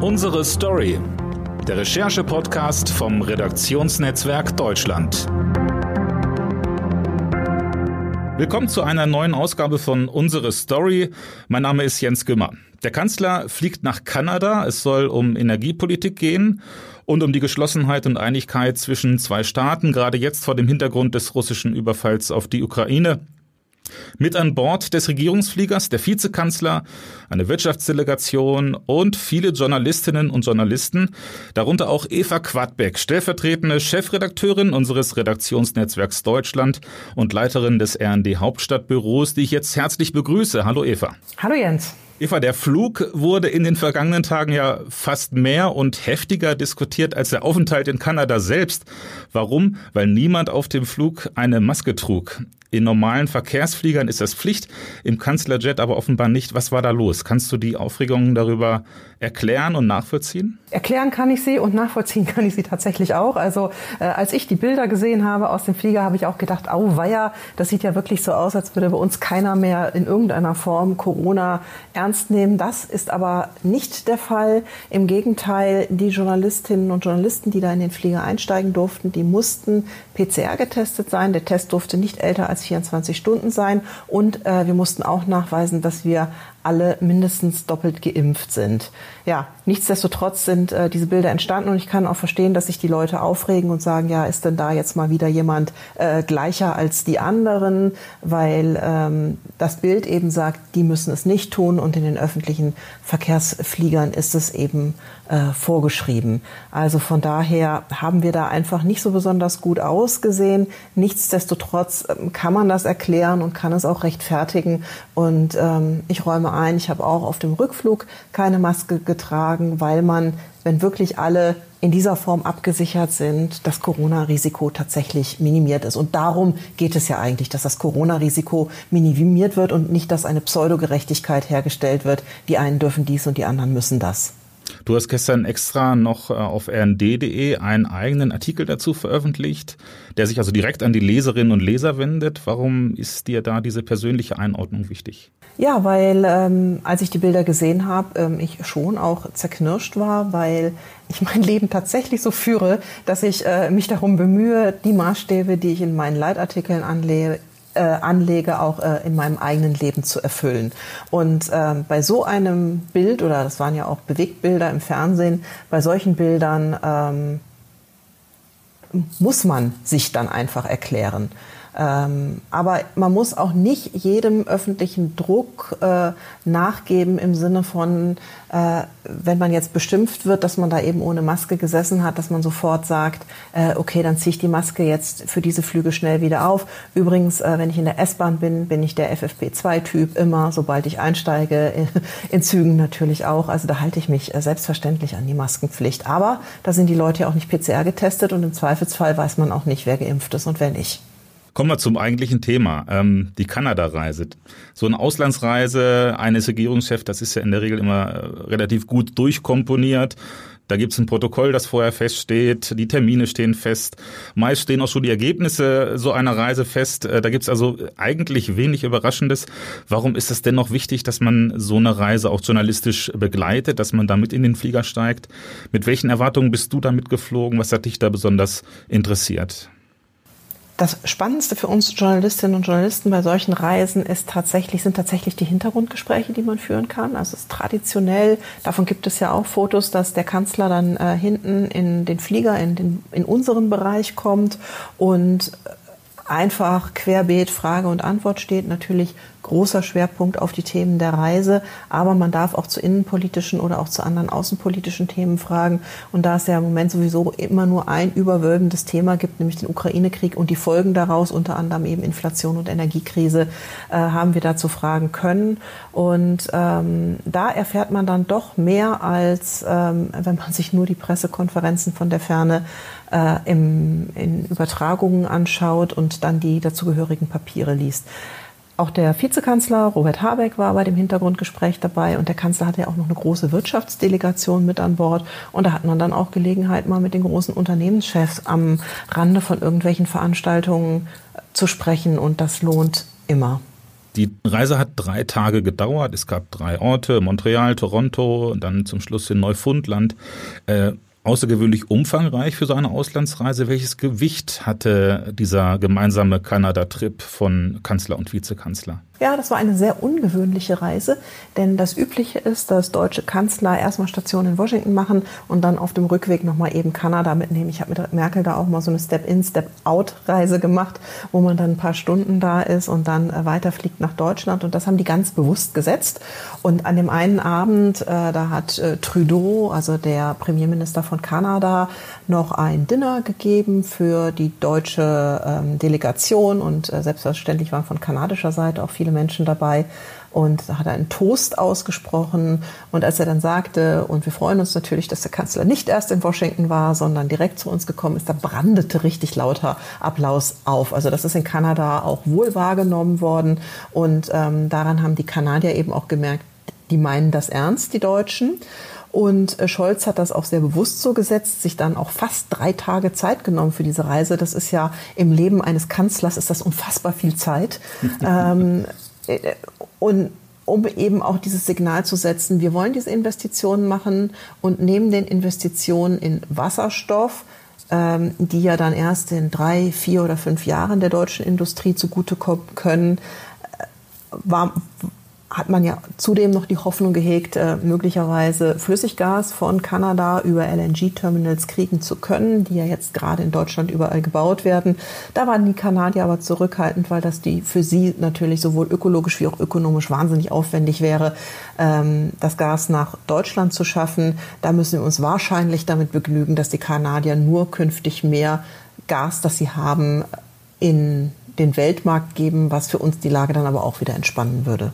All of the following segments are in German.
Unsere Story. Der Recherche-Podcast vom Redaktionsnetzwerk Deutschland. Willkommen zu einer neuen Ausgabe von Unsere Story. Mein Name ist Jens Gümmer. Der Kanzler fliegt nach Kanada. Es soll um Energiepolitik gehen und um die Geschlossenheit und Einigkeit zwischen zwei Staaten, gerade jetzt vor dem Hintergrund des russischen Überfalls auf die Ukraine. Mit an Bord des Regierungsfliegers der Vizekanzler, eine Wirtschaftsdelegation und viele Journalistinnen und Journalisten, darunter auch Eva Quadbeck, stellvertretende Chefredakteurin unseres Redaktionsnetzwerks Deutschland und Leiterin des RND Hauptstadtbüros, die ich jetzt herzlich begrüße. Hallo Eva. Hallo Jens. Eva, der Flug wurde in den vergangenen Tagen ja fast mehr und heftiger diskutiert als der Aufenthalt in Kanada selbst. Warum? Weil niemand auf dem Flug eine Maske trug. In normalen Verkehrsfliegern ist das Pflicht, im Kanzlerjet aber offenbar nicht. Was war da los? Kannst du die Aufregung darüber erklären und nachvollziehen? Erklären kann ich sie und nachvollziehen kann ich sie tatsächlich auch. Also äh, als ich die Bilder gesehen habe aus dem Flieger, habe ich auch gedacht, au weia, das sieht ja wirklich so aus, als würde bei uns keiner mehr in irgendeiner Form Corona ernst nehmen. Das ist aber nicht der Fall. Im Gegenteil, die Journalistinnen und Journalisten, die da in den Flieger einsteigen durften, die mussten PCR getestet sein. Der Test durfte nicht älter als 24 Stunden sein und äh, wir mussten auch nachweisen, dass wir alle mindestens doppelt geimpft sind. Ja, nichtsdestotrotz sind äh, diese Bilder entstanden und ich kann auch verstehen, dass sich die Leute aufregen und sagen, ja, ist denn da jetzt mal wieder jemand äh, gleicher als die anderen, weil ähm, das Bild eben sagt, die müssen es nicht tun und in den öffentlichen Verkehrsfliegern ist es eben äh, vorgeschrieben. Also von daher haben wir da einfach nicht so besonders gut ausgesehen. Nichtsdestotrotz ähm, kann man das erklären und kann es auch rechtfertigen und ähm, ich räume ein, ich habe auch auf dem Rückflug keine Maske getragen, weil man, wenn wirklich alle in dieser Form abgesichert sind, das Corona-Risiko tatsächlich minimiert ist. Und darum geht es ja eigentlich, dass das Corona-Risiko minimiert wird und nicht, dass eine Pseudogerechtigkeit hergestellt wird. Die einen dürfen dies und die anderen müssen das. Du hast gestern extra noch äh, auf rnd.de einen eigenen Artikel dazu veröffentlicht, der sich also direkt an die Leserinnen und Leser wendet. Warum ist dir da diese persönliche Einordnung wichtig? Ja, weil ähm, als ich die Bilder gesehen habe, ähm, ich schon auch zerknirscht war, weil ich mein Leben tatsächlich so führe, dass ich äh, mich darum bemühe, die Maßstäbe, die ich in meinen Leitartikeln anlege, äh, anlege, auch äh, in meinem eigenen Leben zu erfüllen. Und äh, bei so einem Bild, oder das waren ja auch Bewegtbilder im Fernsehen, bei solchen Bildern ähm, muss man sich dann einfach erklären. Ähm, aber man muss auch nicht jedem öffentlichen Druck äh, nachgeben im Sinne von, äh, wenn man jetzt beschimpft wird, dass man da eben ohne Maske gesessen hat, dass man sofort sagt, äh, okay, dann ziehe ich die Maske jetzt für diese Flüge schnell wieder auf. Übrigens, äh, wenn ich in der S-Bahn bin, bin ich der FFP2-Typ immer, sobald ich einsteige, in, in, Zügen natürlich auch. Also da halte ich mich äh, selbstverständlich an die Maskenpflicht. Aber da sind die Leute ja auch nicht PCR getestet und im Zweifelsfall weiß man auch nicht, wer geimpft ist und wer nicht. Kommen wir zum eigentlichen Thema, ähm, die Kanada-Reise. So eine Auslandsreise eines Regierungschefs, das ist ja in der Regel immer äh, relativ gut durchkomponiert. Da gibt's ein Protokoll, das vorher feststeht, die Termine stehen fest, meist stehen auch schon die Ergebnisse so einer Reise fest. Äh, da gibt's also eigentlich wenig Überraschendes. Warum ist es denn noch wichtig, dass man so eine Reise auch journalistisch begleitet, dass man damit in den Flieger steigt? Mit welchen Erwartungen bist du damit geflogen? Was hat dich da besonders interessiert? Das Spannendste für uns Journalistinnen und Journalisten bei solchen Reisen ist tatsächlich, sind tatsächlich die Hintergrundgespräche, die man führen kann. Also es ist traditionell, davon gibt es ja auch Fotos, dass der Kanzler dann äh, hinten in den Flieger, in, den, in unseren Bereich kommt und einfach querbeet Frage und Antwort steht. Natürlich großer Schwerpunkt auf die Themen der Reise, aber man darf auch zu innenpolitischen oder auch zu anderen außenpolitischen Themen fragen. Und da es ja im Moment sowieso immer nur ein überwölbendes Thema gibt, nämlich den Ukraine-Krieg und die Folgen daraus, unter anderem eben Inflation und Energiekrise, äh, haben wir dazu fragen können. Und ähm, da erfährt man dann doch mehr als, ähm, wenn man sich nur die Pressekonferenzen von der Ferne äh, im, in Übertragungen anschaut und dann die dazugehörigen Papiere liest. Auch der Vizekanzler Robert Habeck war bei dem Hintergrundgespräch dabei und der Kanzler hatte ja auch noch eine große Wirtschaftsdelegation mit an Bord. Und da hat man dann auch Gelegenheit, mal mit den großen Unternehmenschefs am Rande von irgendwelchen Veranstaltungen zu sprechen und das lohnt immer. Die Reise hat drei Tage gedauert. Es gab drei Orte, Montreal, Toronto, dann zum Schluss in Neufundland. Äh, außergewöhnlich umfangreich für so eine Auslandsreise. Welches Gewicht hatte dieser gemeinsame Kanada-Trip von Kanzler und Vizekanzler? Ja, das war eine sehr ungewöhnliche Reise, denn das Übliche ist, dass deutsche Kanzler erstmal Station in Washington machen und dann auf dem Rückweg nochmal eben Kanada mitnehmen. Ich habe mit Merkel da auch mal so eine Step-in, Step-out-Reise gemacht, wo man dann ein paar Stunden da ist und dann äh, weiterfliegt nach Deutschland. Und das haben die ganz bewusst gesetzt. Und an dem einen Abend, äh, da hat äh, Trudeau, also der Premierminister von Kanada, noch ein Dinner gegeben für die deutsche ähm, Delegation und selbstverständlich waren von kanadischer Seite auch viele Menschen dabei. Und da hat er einen Toast ausgesprochen. Und als er dann sagte, und wir freuen uns natürlich, dass der Kanzler nicht erst in Washington war, sondern direkt zu uns gekommen ist, da brandete richtig lauter Applaus auf. Also das ist in Kanada auch wohl wahrgenommen worden. Und ähm, daran haben die Kanadier eben auch gemerkt, die meinen das ernst, die Deutschen. Und äh, Scholz hat das auch sehr bewusst so gesetzt, sich dann auch fast drei Tage Zeit genommen für diese Reise. Das ist ja im Leben eines Kanzlers ist das unfassbar viel Zeit. ähm, äh, und um eben auch dieses Signal zu setzen, wir wollen diese Investitionen machen und neben den Investitionen in Wasserstoff, ähm, die ja dann erst in drei, vier oder fünf Jahren der deutschen Industrie zugutekommen können, äh, war, hat man ja zudem noch die Hoffnung gehegt, äh, möglicherweise Flüssiggas von Kanada über LNG-Terminals kriegen zu können, die ja jetzt gerade in Deutschland überall gebaut werden. Da waren die Kanadier aber zurückhaltend, weil das die für sie natürlich sowohl ökologisch wie auch ökonomisch wahnsinnig aufwendig wäre, ähm, das Gas nach Deutschland zu schaffen. Da müssen wir uns wahrscheinlich damit begnügen, dass die Kanadier nur künftig mehr Gas, das sie haben, in den Weltmarkt geben, was für uns die Lage dann aber auch wieder entspannen würde.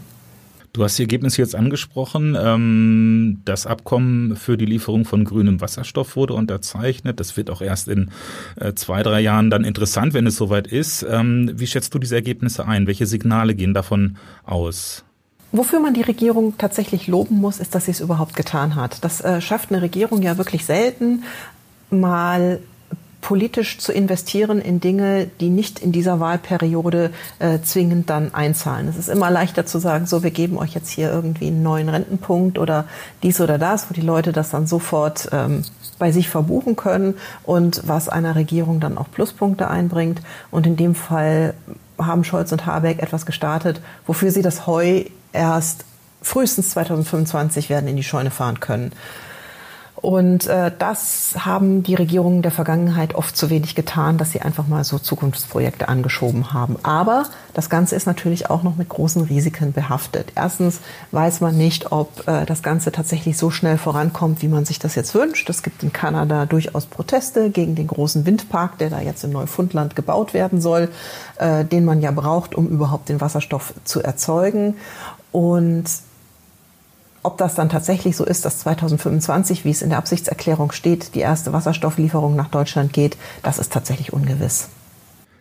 Du hast die Ergebnisse jetzt angesprochen. Ähm, das Abkommen für die Lieferung von grünem Wasserstoff wurde unterzeichnet. Das wird auch erst in äh, zwei, drei Jahren dann interessant, wenn es soweit ist. Ähm, wie schätzt du diese Ergebnisse ein? Welche Signale gehen davon aus? Wofür man die Regierung tatsächlich loben muss, ist, dass sie es überhaupt getan hat. Das äh, schafft eine Regierung ja wirklich selten, mal politisch zu investieren in Dinge, die nicht in dieser Wahlperiode äh, zwingend dann einzahlen. Es ist immer leichter zu sagen, so, wir geben euch jetzt hier irgendwie einen neuen Rentenpunkt oder dies oder das, wo die Leute das dann sofort ähm, bei sich verbuchen können und was einer Regierung dann auch Pluspunkte einbringt. Und in dem Fall haben Scholz und Habeck etwas gestartet, wofür sie das Heu erst frühestens 2025 werden in die Scheune fahren können. Und äh, das haben die Regierungen der Vergangenheit oft zu wenig getan, dass sie einfach mal so Zukunftsprojekte angeschoben haben. Aber das Ganze ist natürlich auch noch mit großen Risiken behaftet. Erstens weiß man nicht, ob äh, das Ganze tatsächlich so schnell vorankommt, wie man sich das jetzt wünscht. Es gibt in Kanada durchaus Proteste gegen den großen Windpark, der da jetzt in Neufundland gebaut werden soll, äh, den man ja braucht, um überhaupt den Wasserstoff zu erzeugen. Und ob das dann tatsächlich so ist, dass 2025, wie es in der Absichtserklärung steht, die erste Wasserstofflieferung nach Deutschland geht, das ist tatsächlich ungewiss.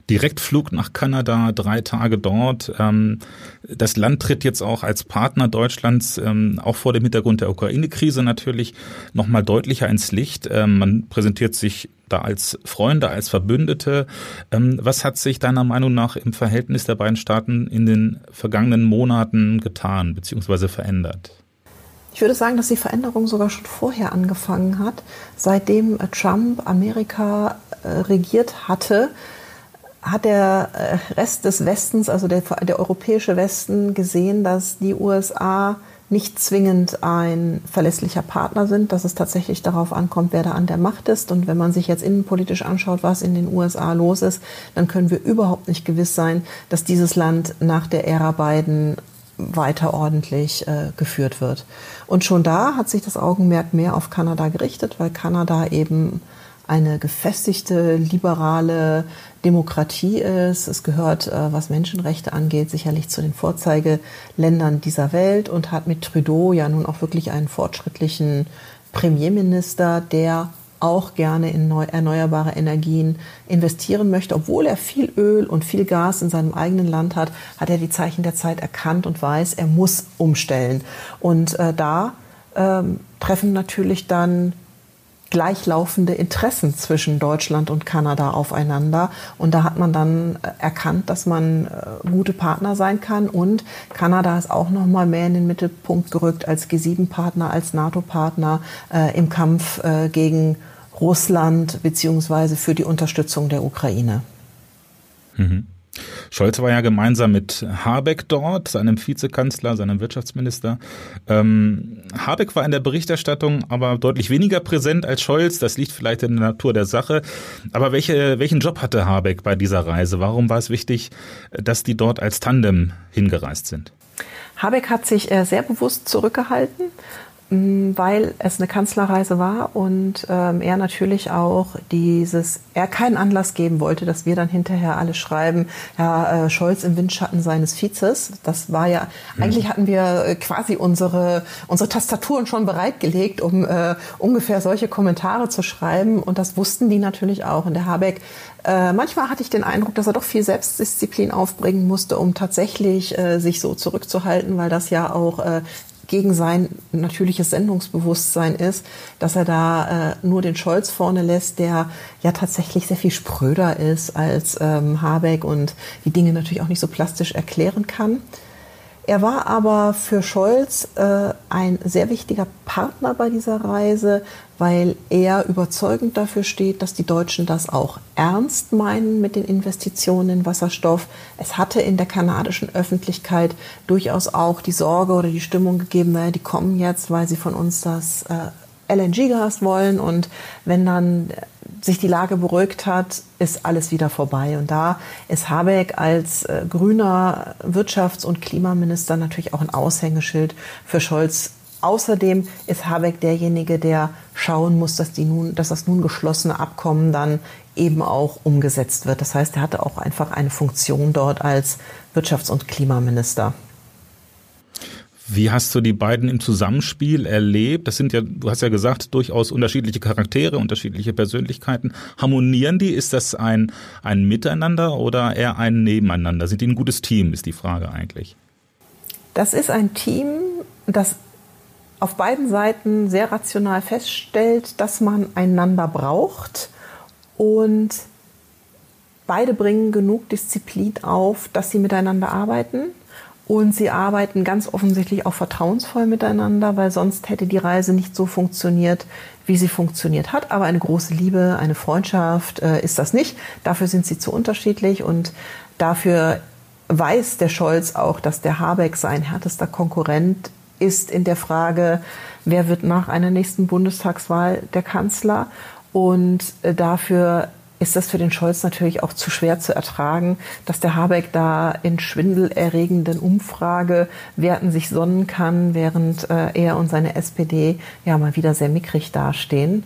Direktflug nach Kanada, drei Tage dort. Ähm, das Land tritt jetzt auch als Partner Deutschlands, ähm, auch vor dem Hintergrund der Ukraine-Krise natürlich, nochmal deutlicher ins Licht. Ähm, man präsentiert sich da als Freunde, als Verbündete. Was hat sich deiner Meinung nach im Verhältnis der beiden Staaten in den vergangenen Monaten getan bzw. verändert? Ich würde sagen, dass die Veränderung sogar schon vorher angefangen hat. Seitdem Trump Amerika äh, regiert hatte, hat der äh, Rest des Westens, also der, der europäische Westen, gesehen, dass die USA nicht zwingend ein verlässlicher Partner sind, dass es tatsächlich darauf ankommt, wer da an der Macht ist. Und wenn man sich jetzt innenpolitisch anschaut, was in den USA los ist, dann können wir überhaupt nicht gewiss sein, dass dieses Land nach der Ära Biden weiter ordentlich äh, geführt wird. Und schon da hat sich das Augenmerk mehr auf Kanada gerichtet, weil Kanada eben eine gefestigte, liberale Demokratie ist. Es gehört, äh, was Menschenrechte angeht, sicherlich zu den Vorzeigeländern dieser Welt und hat mit Trudeau ja nun auch wirklich einen fortschrittlichen Premierminister, der auch gerne in erneuerbare Energien investieren möchte. Obwohl er viel Öl und viel Gas in seinem eigenen Land hat, hat er die Zeichen der Zeit erkannt und weiß, er muss umstellen. Und äh, da ähm, treffen natürlich dann gleichlaufende Interessen zwischen Deutschland und Kanada aufeinander. Und da hat man dann äh, erkannt, dass man äh, gute Partner sein kann. Und Kanada ist auch noch mal mehr in den Mittelpunkt gerückt als G7-Partner, als NATO-Partner äh, im Kampf äh, gegen Russland beziehungsweise für die Unterstützung der Ukraine. Mhm. Scholz war ja gemeinsam mit Habeck dort, seinem Vizekanzler, seinem Wirtschaftsminister. Ähm, Habeck war in der Berichterstattung aber deutlich weniger präsent als Scholz. Das liegt vielleicht in der Natur der Sache. Aber welche, welchen Job hatte Habeck bei dieser Reise? Warum war es wichtig, dass die dort als Tandem hingereist sind? Habeck hat sich äh, sehr bewusst zurückgehalten weil es eine Kanzlerreise war und ähm, er natürlich auch dieses, er keinen Anlass geben wollte, dass wir dann hinterher alle schreiben, ja, äh, Scholz im Windschatten seines Vizes. Das war ja, mhm. eigentlich hatten wir äh, quasi unsere, unsere Tastaturen schon bereitgelegt, um äh, ungefähr solche Kommentare zu schreiben und das wussten die natürlich auch. Und der Habeck äh, manchmal hatte ich den Eindruck, dass er doch viel Selbstdisziplin aufbringen musste, um tatsächlich äh, sich so zurückzuhalten, weil das ja auch äh, gegen sein natürliches Sendungsbewusstsein ist, dass er da äh, nur den Scholz vorne lässt, der ja tatsächlich sehr viel spröder ist als ähm, Habeck und die Dinge natürlich auch nicht so plastisch erklären kann. Er war aber für Scholz äh, ein sehr wichtiger Partner bei dieser Reise, weil er überzeugend dafür steht, dass die Deutschen das auch ernst meinen mit den Investitionen in Wasserstoff. Es hatte in der kanadischen Öffentlichkeit durchaus auch die Sorge oder die Stimmung gegeben, naja, die kommen jetzt, weil sie von uns das äh, LNG-Gas wollen und wenn dann sich die Lage beruhigt hat, ist alles wieder vorbei. Und da ist Habeck als äh, grüner Wirtschafts- und Klimaminister natürlich auch ein Aushängeschild für Scholz. Außerdem ist Habeck derjenige, der schauen muss, dass, die nun, dass das nun geschlossene Abkommen dann eben auch umgesetzt wird. Das heißt, er hatte auch einfach eine Funktion dort als Wirtschafts- und Klimaminister. Wie hast du die beiden im Zusammenspiel erlebt? Das sind ja, du hast ja gesagt, durchaus unterschiedliche Charaktere, unterschiedliche Persönlichkeiten. Harmonieren die? Ist das ein, ein Miteinander oder eher ein Nebeneinander? Sind die ein gutes Team, ist die Frage eigentlich. Das ist ein Team, das auf beiden Seiten sehr rational feststellt, dass man einander braucht und beide bringen genug Disziplin auf, dass sie miteinander arbeiten und sie arbeiten ganz offensichtlich auch vertrauensvoll miteinander, weil sonst hätte die Reise nicht so funktioniert, wie sie funktioniert hat. Aber eine große Liebe, eine Freundschaft äh, ist das nicht. Dafür sind sie zu unterschiedlich und dafür weiß der Scholz auch, dass der Habeck sein härtester Konkurrent ist in der Frage, wer wird nach einer nächsten Bundestagswahl der Kanzler. Und äh, dafür ist das für den Scholz natürlich auch zu schwer zu ertragen, dass der Habeck da in schwindelerregenden Umfragewerten sich sonnen kann, während äh, er und seine SPD ja mal wieder sehr mickrig dastehen.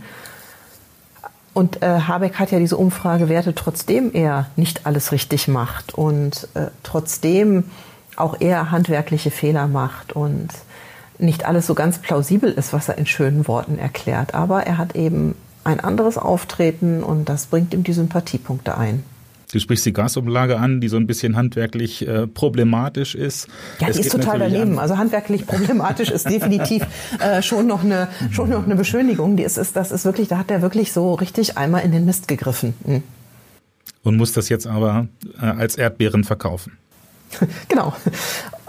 Und äh, Habeck hat ja diese Umfragewerte, trotzdem er nicht alles richtig macht und äh, trotzdem auch er handwerkliche Fehler macht und nicht alles so ganz plausibel ist, was er in schönen Worten erklärt. Aber er hat eben ein anderes Auftreten und das bringt ihm die Sympathiepunkte ein. Du sprichst die Gasumlage an, die so ein bisschen handwerklich äh, problematisch ist. Ja, die ist total daneben. An. Also handwerklich problematisch ist definitiv äh, schon noch eine schon noch eine Beschönigung. Die ist, ist das ist wirklich, da hat er wirklich so richtig einmal in den Mist gegriffen. Mhm. Und muss das jetzt aber äh, als Erdbeeren verkaufen. genau.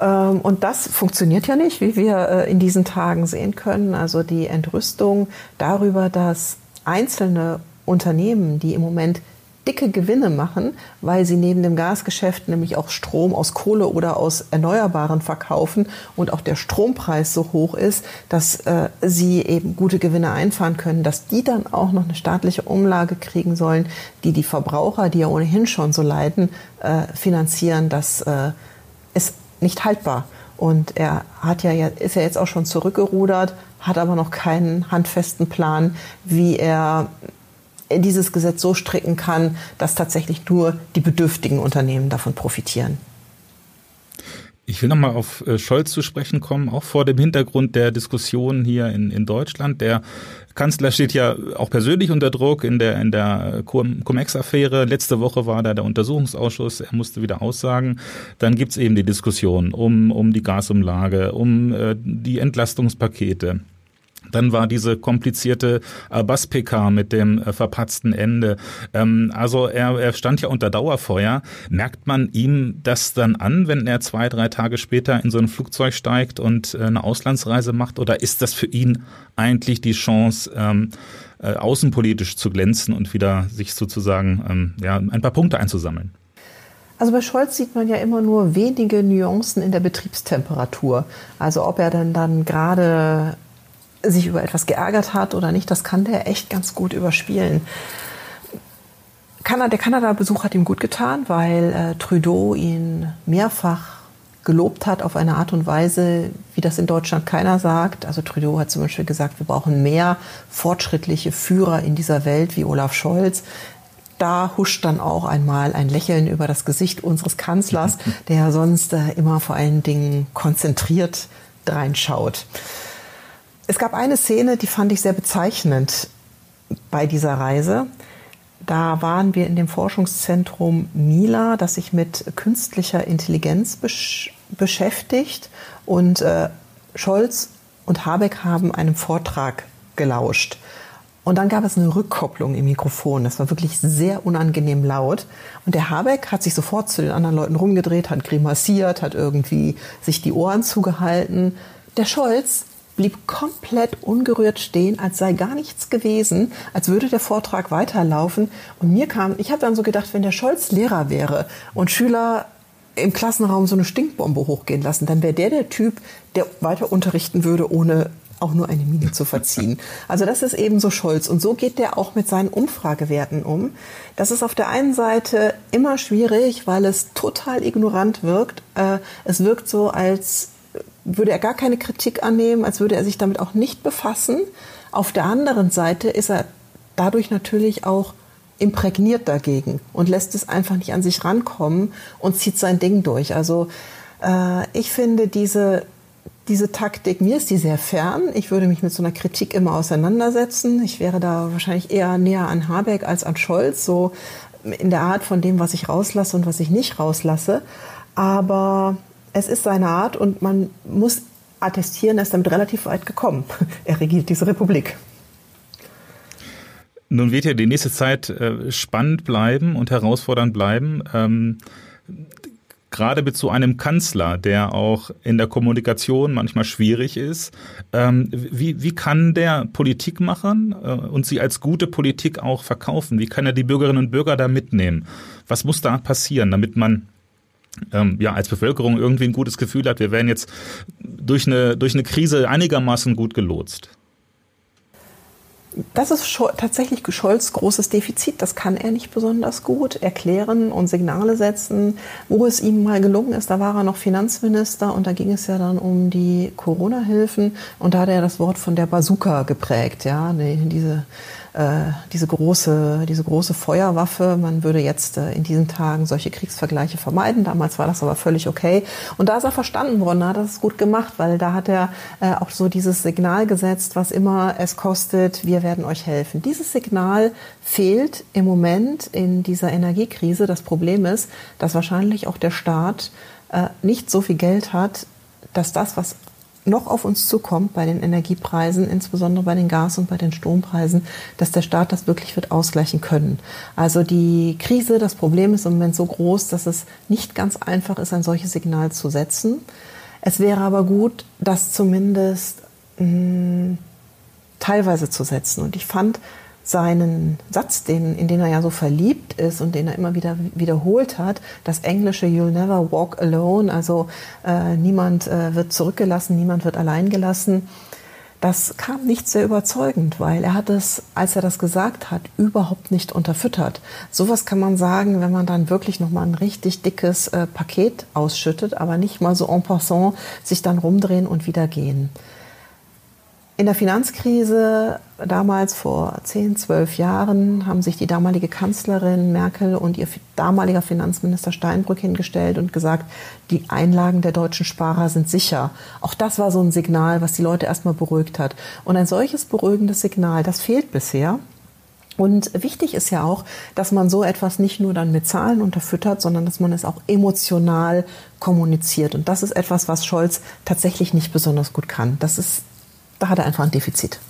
Ähm, und das funktioniert ja nicht, wie wir äh, in diesen Tagen sehen können. Also die Entrüstung darüber, dass einzelne Unternehmen, die im Moment dicke Gewinne machen, weil sie neben dem Gasgeschäft nämlich auch Strom aus Kohle oder aus Erneuerbaren verkaufen und auch der Strompreis so hoch ist, dass äh, sie eben gute Gewinne einfahren können, dass die dann auch noch eine staatliche Umlage kriegen sollen, die die Verbraucher, die ja ohnehin schon so leiden, äh, finanzieren, das äh, ist nicht haltbar. Und er hat ja, ist ja jetzt auch schon zurückgerudert, hat aber noch keinen handfesten Plan, wie er dieses Gesetz so stricken kann, dass tatsächlich nur die bedürftigen Unternehmen davon profitieren. Ich will nochmal auf äh, Scholz zu sprechen kommen, auch vor dem Hintergrund der Diskussion hier in, in Deutschland. Der Kanzler steht ja auch persönlich unter Druck in der, in der Cum-Ex-Affäre. Letzte Woche war da der Untersuchungsausschuss, er musste wieder aussagen. Dann gibt's eben die Diskussion um, um die Gasumlage, um äh, die Entlastungspakete. Dann war diese komplizierte Abbas-PK mit dem äh, verpatzten Ende. Ähm, also er, er stand ja unter Dauerfeuer. Merkt man ihm das dann an, wenn er zwei, drei Tage später in so ein Flugzeug steigt und äh, eine Auslandsreise macht? Oder ist das für ihn eigentlich die Chance, ähm, äh, außenpolitisch zu glänzen und wieder sich sozusagen ähm, ja, ein paar Punkte einzusammeln? Also bei Scholz sieht man ja immer nur wenige Nuancen in der Betriebstemperatur. Also ob er denn dann gerade sich über etwas geärgert hat oder nicht, das kann der echt ganz gut überspielen. der Kanada-Besuch hat ihm gut getan, weil äh, Trudeau ihn mehrfach gelobt hat auf eine Art und Weise, wie das in Deutschland keiner sagt. Also Trudeau hat zum Beispiel gesagt, wir brauchen mehr fortschrittliche Führer in dieser Welt wie Olaf Scholz. Da huscht dann auch einmal ein Lächeln über das Gesicht unseres Kanzlers, der sonst äh, immer vor allen Dingen konzentriert reinschaut. Es gab eine Szene, die fand ich sehr bezeichnend bei dieser Reise. Da waren wir in dem Forschungszentrum Mila, das sich mit künstlicher Intelligenz besch beschäftigt. Und äh, Scholz und Habeck haben einem Vortrag gelauscht. Und dann gab es eine Rückkopplung im Mikrofon. Das war wirklich sehr unangenehm laut. Und der Habeck hat sich sofort zu den anderen Leuten rumgedreht, hat grimassiert, hat irgendwie sich die Ohren zugehalten. Der Scholz blieb komplett ungerührt stehen, als sei gar nichts gewesen, als würde der Vortrag weiterlaufen. Und mir kam, ich habe dann so gedacht, wenn der Scholz Lehrer wäre und Schüler im Klassenraum so eine Stinkbombe hochgehen lassen, dann wäre der der Typ, der weiter unterrichten würde, ohne auch nur eine Miene zu verziehen. Also das ist eben so Scholz. Und so geht der auch mit seinen Umfragewerten um. Das ist auf der einen Seite immer schwierig, weil es total ignorant wirkt. Äh, es wirkt so, als würde er gar keine Kritik annehmen, als würde er sich damit auch nicht befassen. Auf der anderen Seite ist er dadurch natürlich auch imprägniert dagegen und lässt es einfach nicht an sich rankommen und zieht sein Ding durch. Also äh, ich finde diese, diese Taktik, mir ist die sehr fern. Ich würde mich mit so einer Kritik immer auseinandersetzen. Ich wäre da wahrscheinlich eher näher an Habeck als an Scholz, so in der Art von dem, was ich rauslasse und was ich nicht rauslasse. Aber es ist seine Art und man muss attestieren, er ist damit relativ weit gekommen. Er regiert diese Republik. Nun wird ja die nächste Zeit äh, spannend bleiben und herausfordernd bleiben. Ähm, gerade mit so einem Kanzler, der auch in der Kommunikation manchmal schwierig ist. Ähm, wie, wie kann der Politik machen äh, und sie als gute Politik auch verkaufen? Wie kann er die Bürgerinnen und Bürger da mitnehmen? Was muss da passieren, damit man ähm, ja, als Bevölkerung irgendwie ein gutes Gefühl hat, wir werden jetzt durch eine, durch eine Krise einigermaßen gut gelotst? Das ist tatsächlich Scholz großes Defizit. Das kann er nicht besonders gut erklären und Signale setzen. Wo es ihm mal gelungen ist, da war er noch Finanzminister und da ging es ja dann um die Corona-Hilfen und da hat er das Wort von der Bazooka geprägt. Ja, diese diese, große, diese große Feuerwaffe. Man würde jetzt äh, in diesen Tagen solche Kriegsvergleiche vermeiden. Damals war das aber völlig okay. Und da ist er verstanden worden, hat das gut gemacht, weil da hat er äh, auch so dieses Signal gesetzt, was immer es kostet, wir werden euch helfen. Dieses Signal fehlt im Moment in dieser Energiekrise. Das Problem ist, dass wahrscheinlich auch der Staat äh, nicht so viel Geld hat, dass das, was noch auf uns zukommt bei den Energiepreisen, insbesondere bei den Gas- und bei den Strompreisen, dass der Staat das wirklich wird ausgleichen können. Also die Krise, das Problem ist im Moment so groß, dass es nicht ganz einfach ist, ein solches Signal zu setzen. Es wäre aber gut, das zumindest mh, hm, teilweise zu setzen. Und ich fand, seinen Satz, den, in den er ja so verliebt ist und den er immer wieder wiederholt hat, das englische You'll never walk alone, also äh, niemand äh, wird zurückgelassen, niemand wird allein gelassen, das kam nicht sehr überzeugend, weil er hat es, als er das gesagt hat, überhaupt nicht unterfüttert. Sowas kann man sagen, wenn man dann wirklich nochmal ein richtig dickes äh, Paket ausschüttet, aber nicht mal so en passant sich dann rumdrehen und wieder gehen. In der Finanzkrise damals vor 10, 12 Jahren haben sich die damalige Kanzlerin Merkel und ihr damaliger Finanzminister Steinbrück hingestellt und gesagt, die Einlagen der deutschen Sparer sind sicher. Auch das war so ein Signal, was die Leute erstmal beruhigt hat. Und ein solches beruhigendes Signal, das fehlt bisher. Und wichtig ist ja auch, dass man so etwas nicht nur dann mit Zahlen unterfüttert, sondern dass man es auch emotional kommuniziert. Und das ist etwas, was Scholz tatsächlich nicht besonders gut kann. Das ist da hat er einfach ein Defizit.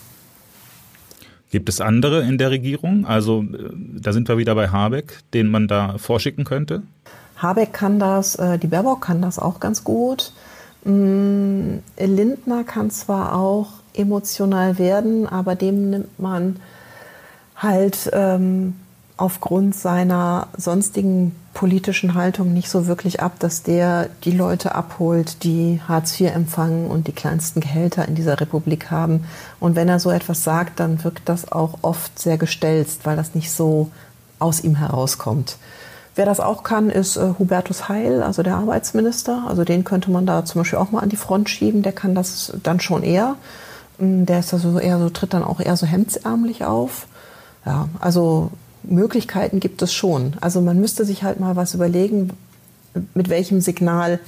Gibt es andere in der Regierung? Also äh, da sind wir wieder bei Habeck, den man da vorschicken könnte? Habeck kann das, äh, die Baerbock kann das auch ganz gut. Mm, Lindner kann zwar auch emotional werden, aber dem nimmt man halt ähm, aufgrund seiner sonstigen politischen Haltung nicht so wirklich ab, dass der die Leute abholt, die Hartz IV empfangen und die kleinsten Gehälter in dieser Republik haben. Und wenn er so etwas sagt, dann wirkt das auch oft sehr gestelzt, weil das nicht so aus ihm herauskommt. Wer das auch kann, ist äh, Hubertus Heil, also der Arbeitsminister. Also den könnte man da zum Beispiel auch mal an die Front schieben. Der kann das dann schon eher. Mm, der ist also eher so, tritt dann auch eher so hemdsärmlich auf. Ja, also Möglichkeiten gibt es schon. Also man müsste sich halt mal was überlegen, mit welchem Signal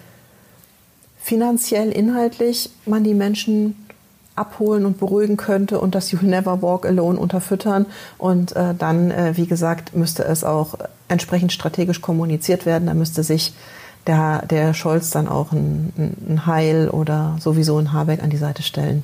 finanziell, inhaltlich man die Menschen abholen und beruhigen könnte und das You'll Never Walk Alone unterfüttern. Und äh, dann, äh, wie gesagt, müsste es auch entsprechend strategisch kommuniziert werden. Da müsste sich der, der Scholz dann auch ein, ein Heil oder sowieso ein Habeck an die Seite stellen.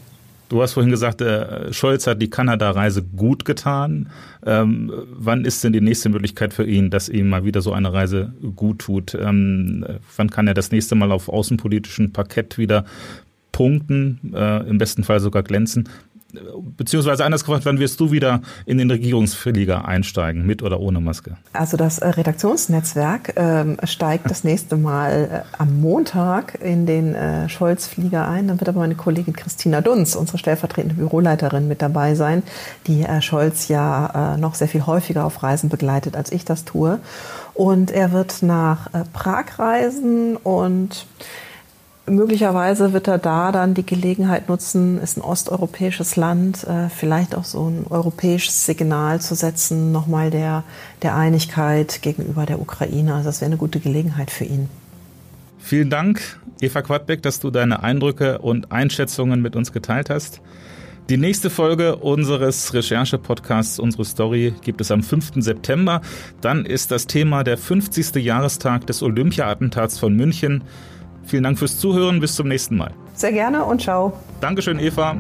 Du hast vorhin gesagt, äh, Scholz hat die Kanada-Reise gut getan. Ähm, wann ist denn die nächste Möglichkeit für ihn, dass ihm mal wieder so eine Reise gut tut? Ähm, wann kann er das nächste Mal auf außenpolitischen Parkett wieder punkten, äh, im besten Fall sogar glänzen? Beziehungsweise anders gefragt, wann wirst du wieder in den Regierungsflieger einsteigen, mit oder ohne Maske? Also das äh, Redaktionsnetzwerk ähm, steigt das nächste Mal äh, am Montag in den äh, Scholz-Flieger ein. Dann wird aber meine Kollegin Christina Dunz, unsere stellvertretende Büroleiterin, mit dabei sein, die äh, Scholz ja äh, noch sehr viel häufiger auf Reisen begleitet, als ich das tue. Und er wird nach äh, Prag reisen und Möglicherweise wird er da dann die Gelegenheit nutzen, ist ein osteuropäisches Land, äh, vielleicht auch so ein europäisches Signal zu setzen, nochmal der, der Einigkeit gegenüber der Ukraine. Also das wäre eine gute Gelegenheit für ihn. Vielen Dank, Eva Quadbeck, dass du deine Eindrücke und Einschätzungen mit uns geteilt hast. Die nächste Folge unseres Recherche-Podcasts, unsere Story, gibt es am 5. September. Dann ist das Thema der 50. Jahrestag des Olympia-Attentats von München. Vielen Dank fürs Zuhören. Bis zum nächsten Mal. Sehr gerne und ciao. Dankeschön, Eva.